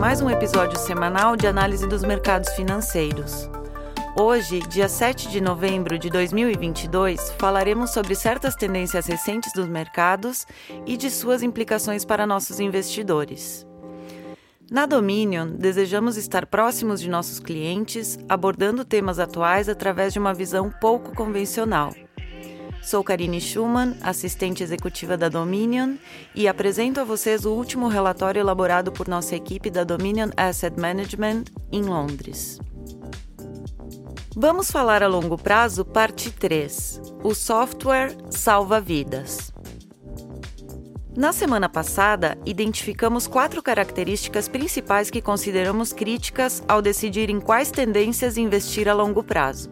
mais um episódio semanal de análise dos mercados financeiros. Hoje, dia 7 de novembro de 2022, falaremos sobre certas tendências recentes dos mercados e de suas implicações para nossos investidores. Na Dominion, desejamos estar próximos de nossos clientes, abordando temas atuais através de uma visão pouco convencional. Sou Karine Schumann, assistente executiva da Dominion, e apresento a vocês o último relatório elaborado por nossa equipe da Dominion Asset Management em Londres. Vamos falar a longo prazo, parte 3. O software salva vidas. Na semana passada, identificamos quatro características principais que consideramos críticas ao decidir em quais tendências investir a longo prazo.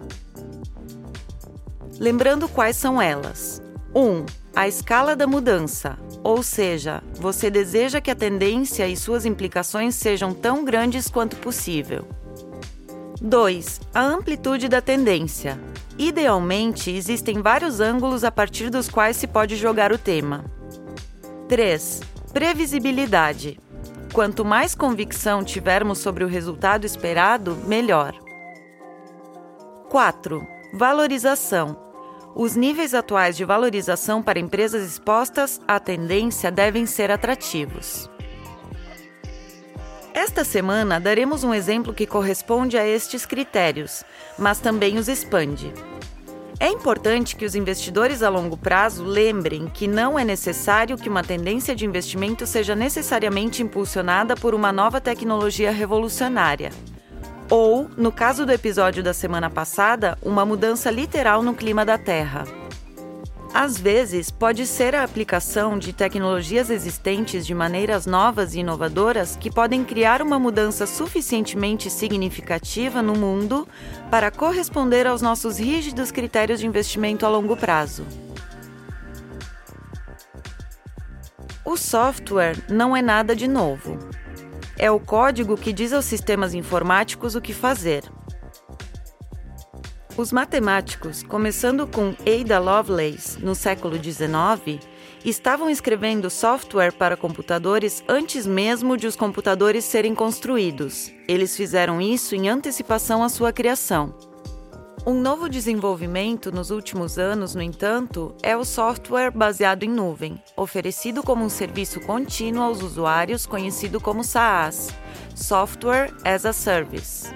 Lembrando quais são elas: 1. Um, a escala da mudança, ou seja, você deseja que a tendência e suas implicações sejam tão grandes quanto possível. 2. A amplitude da tendência. Idealmente, existem vários ângulos a partir dos quais se pode jogar o tema. 3. Previsibilidade. Quanto mais convicção tivermos sobre o resultado esperado, melhor. 4. Valorização. Os níveis atuais de valorização para empresas expostas à tendência devem ser atrativos. Esta semana daremos um exemplo que corresponde a estes critérios, mas também os expande. É importante que os investidores a longo prazo lembrem que não é necessário que uma tendência de investimento seja necessariamente impulsionada por uma nova tecnologia revolucionária ou, no caso do episódio da semana passada, uma mudança literal no clima da Terra. Às vezes, pode ser a aplicação de tecnologias existentes de maneiras novas e inovadoras que podem criar uma mudança suficientemente significativa no mundo para corresponder aos nossos rígidos critérios de investimento a longo prazo. O software não é nada de novo é o código que diz aos sistemas informáticos o que fazer. Os matemáticos, começando com Ada Lovelace no século XIX, estavam escrevendo software para computadores antes mesmo de os computadores serem construídos. Eles fizeram isso em antecipação à sua criação. Um novo desenvolvimento nos últimos anos, no entanto, é o software baseado em nuvem, oferecido como um serviço contínuo aos usuários, conhecido como SaaS Software as a Service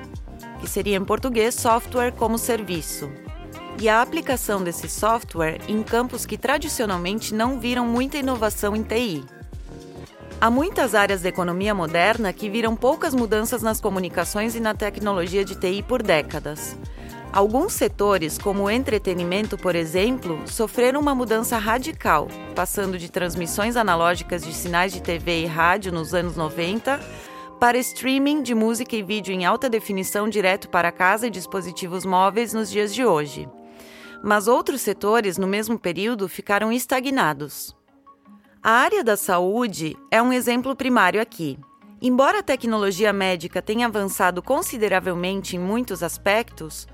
que seria em português software como serviço. E a aplicação desse software em campos que tradicionalmente não viram muita inovação em TI. Há muitas áreas da economia moderna que viram poucas mudanças nas comunicações e na tecnologia de TI por décadas. Alguns setores, como o entretenimento, por exemplo, sofreram uma mudança radical, passando de transmissões analógicas de sinais de TV e rádio nos anos 90 para streaming de música e vídeo em alta definição direto para casa e dispositivos móveis nos dias de hoje. Mas outros setores, no mesmo período, ficaram estagnados. A área da saúde é um exemplo primário aqui. Embora a tecnologia médica tenha avançado consideravelmente em muitos aspectos,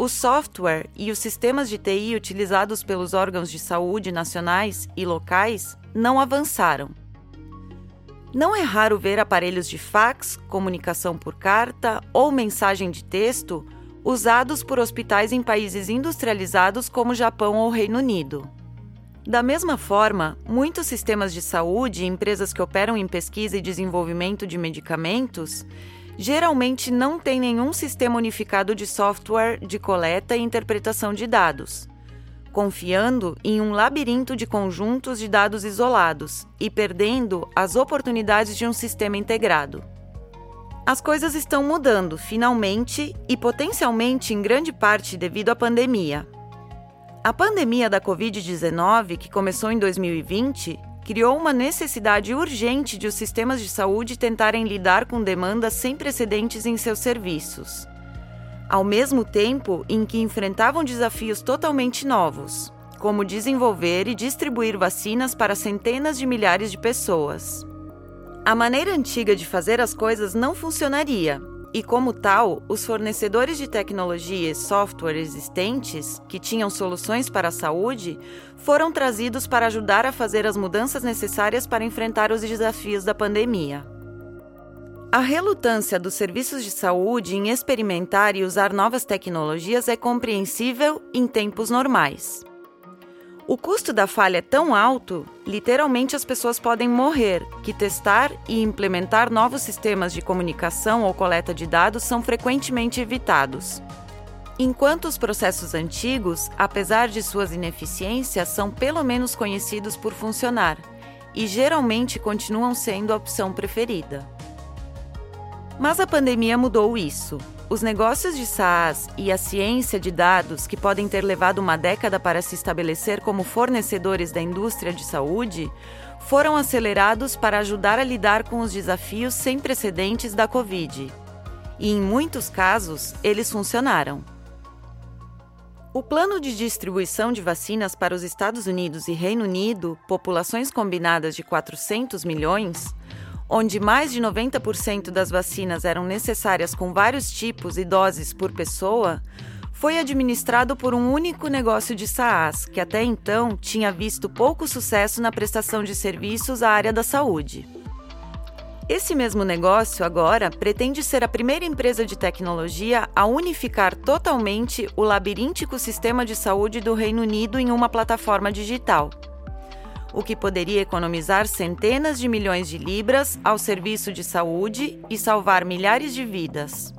o software e os sistemas de TI utilizados pelos órgãos de saúde nacionais e locais não avançaram. Não é raro ver aparelhos de fax, comunicação por carta ou mensagem de texto usados por hospitais em países industrializados como Japão ou Reino Unido. Da mesma forma, muitos sistemas de saúde e empresas que operam em pesquisa e desenvolvimento de medicamentos geralmente não tem nenhum sistema unificado de software de coleta e interpretação de dados, confiando em um labirinto de conjuntos de dados isolados e perdendo as oportunidades de um sistema integrado. As coisas estão mudando, finalmente, e potencialmente em grande parte devido à pandemia. A pandemia da Covid-19, que começou em 2020, criou uma necessidade urgente de os sistemas de saúde tentarem lidar com demandas sem precedentes em seus serviços. Ao mesmo tempo em que enfrentavam desafios totalmente novos, como desenvolver e distribuir vacinas para centenas de milhares de pessoas. A maneira antiga de fazer as coisas não funcionaria, e, como tal, os fornecedores de tecnologia e software existentes, que tinham soluções para a saúde, foram trazidos para ajudar a fazer as mudanças necessárias para enfrentar os desafios da pandemia. A relutância dos serviços de saúde em experimentar e usar novas tecnologias é compreensível em tempos normais. O custo da falha é tão alto, literalmente as pessoas podem morrer, que testar e implementar novos sistemas de comunicação ou coleta de dados são frequentemente evitados. Enquanto os processos antigos, apesar de suas ineficiências, são pelo menos conhecidos por funcionar e geralmente continuam sendo a opção preferida. Mas a pandemia mudou isso. Os negócios de SaaS e a ciência de dados, que podem ter levado uma década para se estabelecer como fornecedores da indústria de saúde, foram acelerados para ajudar a lidar com os desafios sem precedentes da Covid. E em muitos casos, eles funcionaram. O plano de distribuição de vacinas para os Estados Unidos e Reino Unido, populações combinadas de 400 milhões, onde mais de 90% das vacinas eram necessárias com vários tipos e doses por pessoa, foi administrado por um único negócio de SaaS, que até então tinha visto pouco sucesso na prestação de serviços à área da saúde. Esse mesmo negócio, agora, pretende ser a primeira empresa de tecnologia a unificar totalmente o labiríntico sistema de saúde do Reino Unido em uma plataforma digital o que poderia economizar centenas de milhões de libras ao serviço de saúde e salvar milhares de vidas.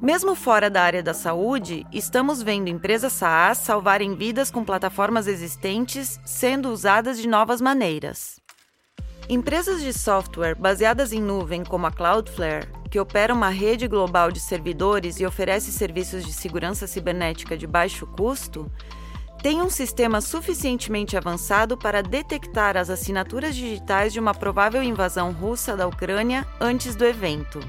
Mesmo fora da área da saúde, estamos vendo empresas SaaS salvarem vidas com plataformas existentes sendo usadas de novas maneiras. Empresas de software baseadas em nuvem como a Cloudflare, que opera uma rede global de servidores e oferece serviços de segurança cibernética de baixo custo, tem um sistema suficientemente avançado para detectar as assinaturas digitais de uma provável invasão russa da Ucrânia antes do evento.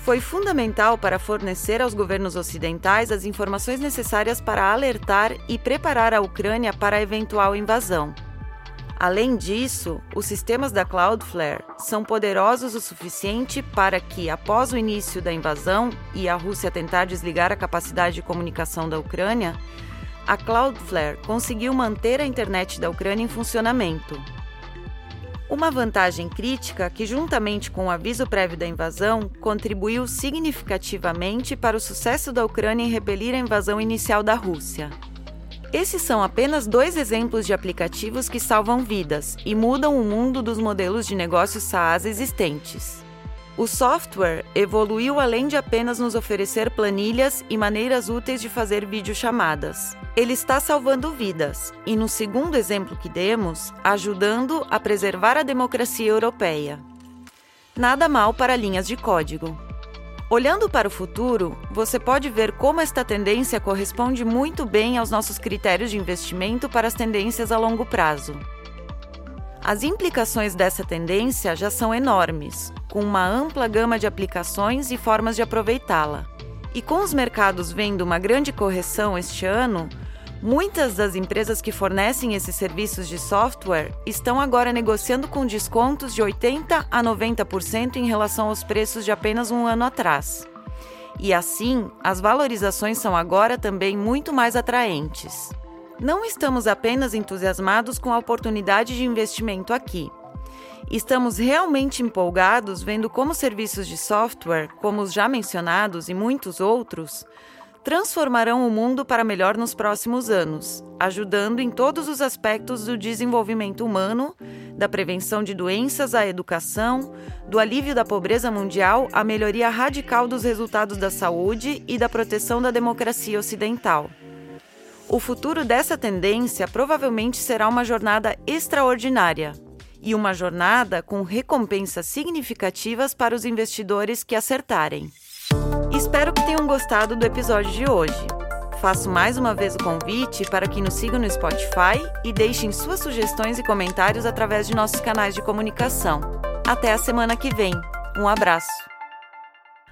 Foi fundamental para fornecer aos governos ocidentais as informações necessárias para alertar e preparar a Ucrânia para a eventual invasão. Além disso, os sistemas da Cloudflare são poderosos o suficiente para que, após o início da invasão e a Rússia tentar desligar a capacidade de comunicação da Ucrânia, a Cloudflare conseguiu manter a internet da Ucrânia em funcionamento. Uma vantagem crítica que, juntamente com o aviso prévio da invasão, contribuiu significativamente para o sucesso da Ucrânia em repelir a invasão inicial da Rússia. Esses são apenas dois exemplos de aplicativos que salvam vidas e mudam o mundo dos modelos de negócios SaaS existentes. O software evoluiu além de apenas nos oferecer planilhas e maneiras úteis de fazer videochamadas. Ele está salvando vidas e, no segundo exemplo que demos, ajudando a preservar a democracia europeia. Nada mal para linhas de código. Olhando para o futuro, você pode ver como esta tendência corresponde muito bem aos nossos critérios de investimento para as tendências a longo prazo. As implicações dessa tendência já são enormes, com uma ampla gama de aplicações e formas de aproveitá-la. E com os mercados vendo uma grande correção este ano, muitas das empresas que fornecem esses serviços de software estão agora negociando com descontos de 80 a 90% em relação aos preços de apenas um ano atrás. E assim, as valorizações são agora também muito mais atraentes. Não estamos apenas entusiasmados com a oportunidade de investimento aqui. Estamos realmente empolgados vendo como serviços de software, como os já mencionados e muitos outros, transformarão o mundo para melhor nos próximos anos, ajudando em todos os aspectos do desenvolvimento humano, da prevenção de doenças à educação, do alívio da pobreza mundial à melhoria radical dos resultados da saúde e da proteção da democracia ocidental. O futuro dessa tendência provavelmente será uma jornada extraordinária e uma jornada com recompensas significativas para os investidores que acertarem. Espero que tenham gostado do episódio de hoje. Faço mais uma vez o convite para que nos sigam no Spotify e deixem suas sugestões e comentários através de nossos canais de comunicação. Até a semana que vem. Um abraço.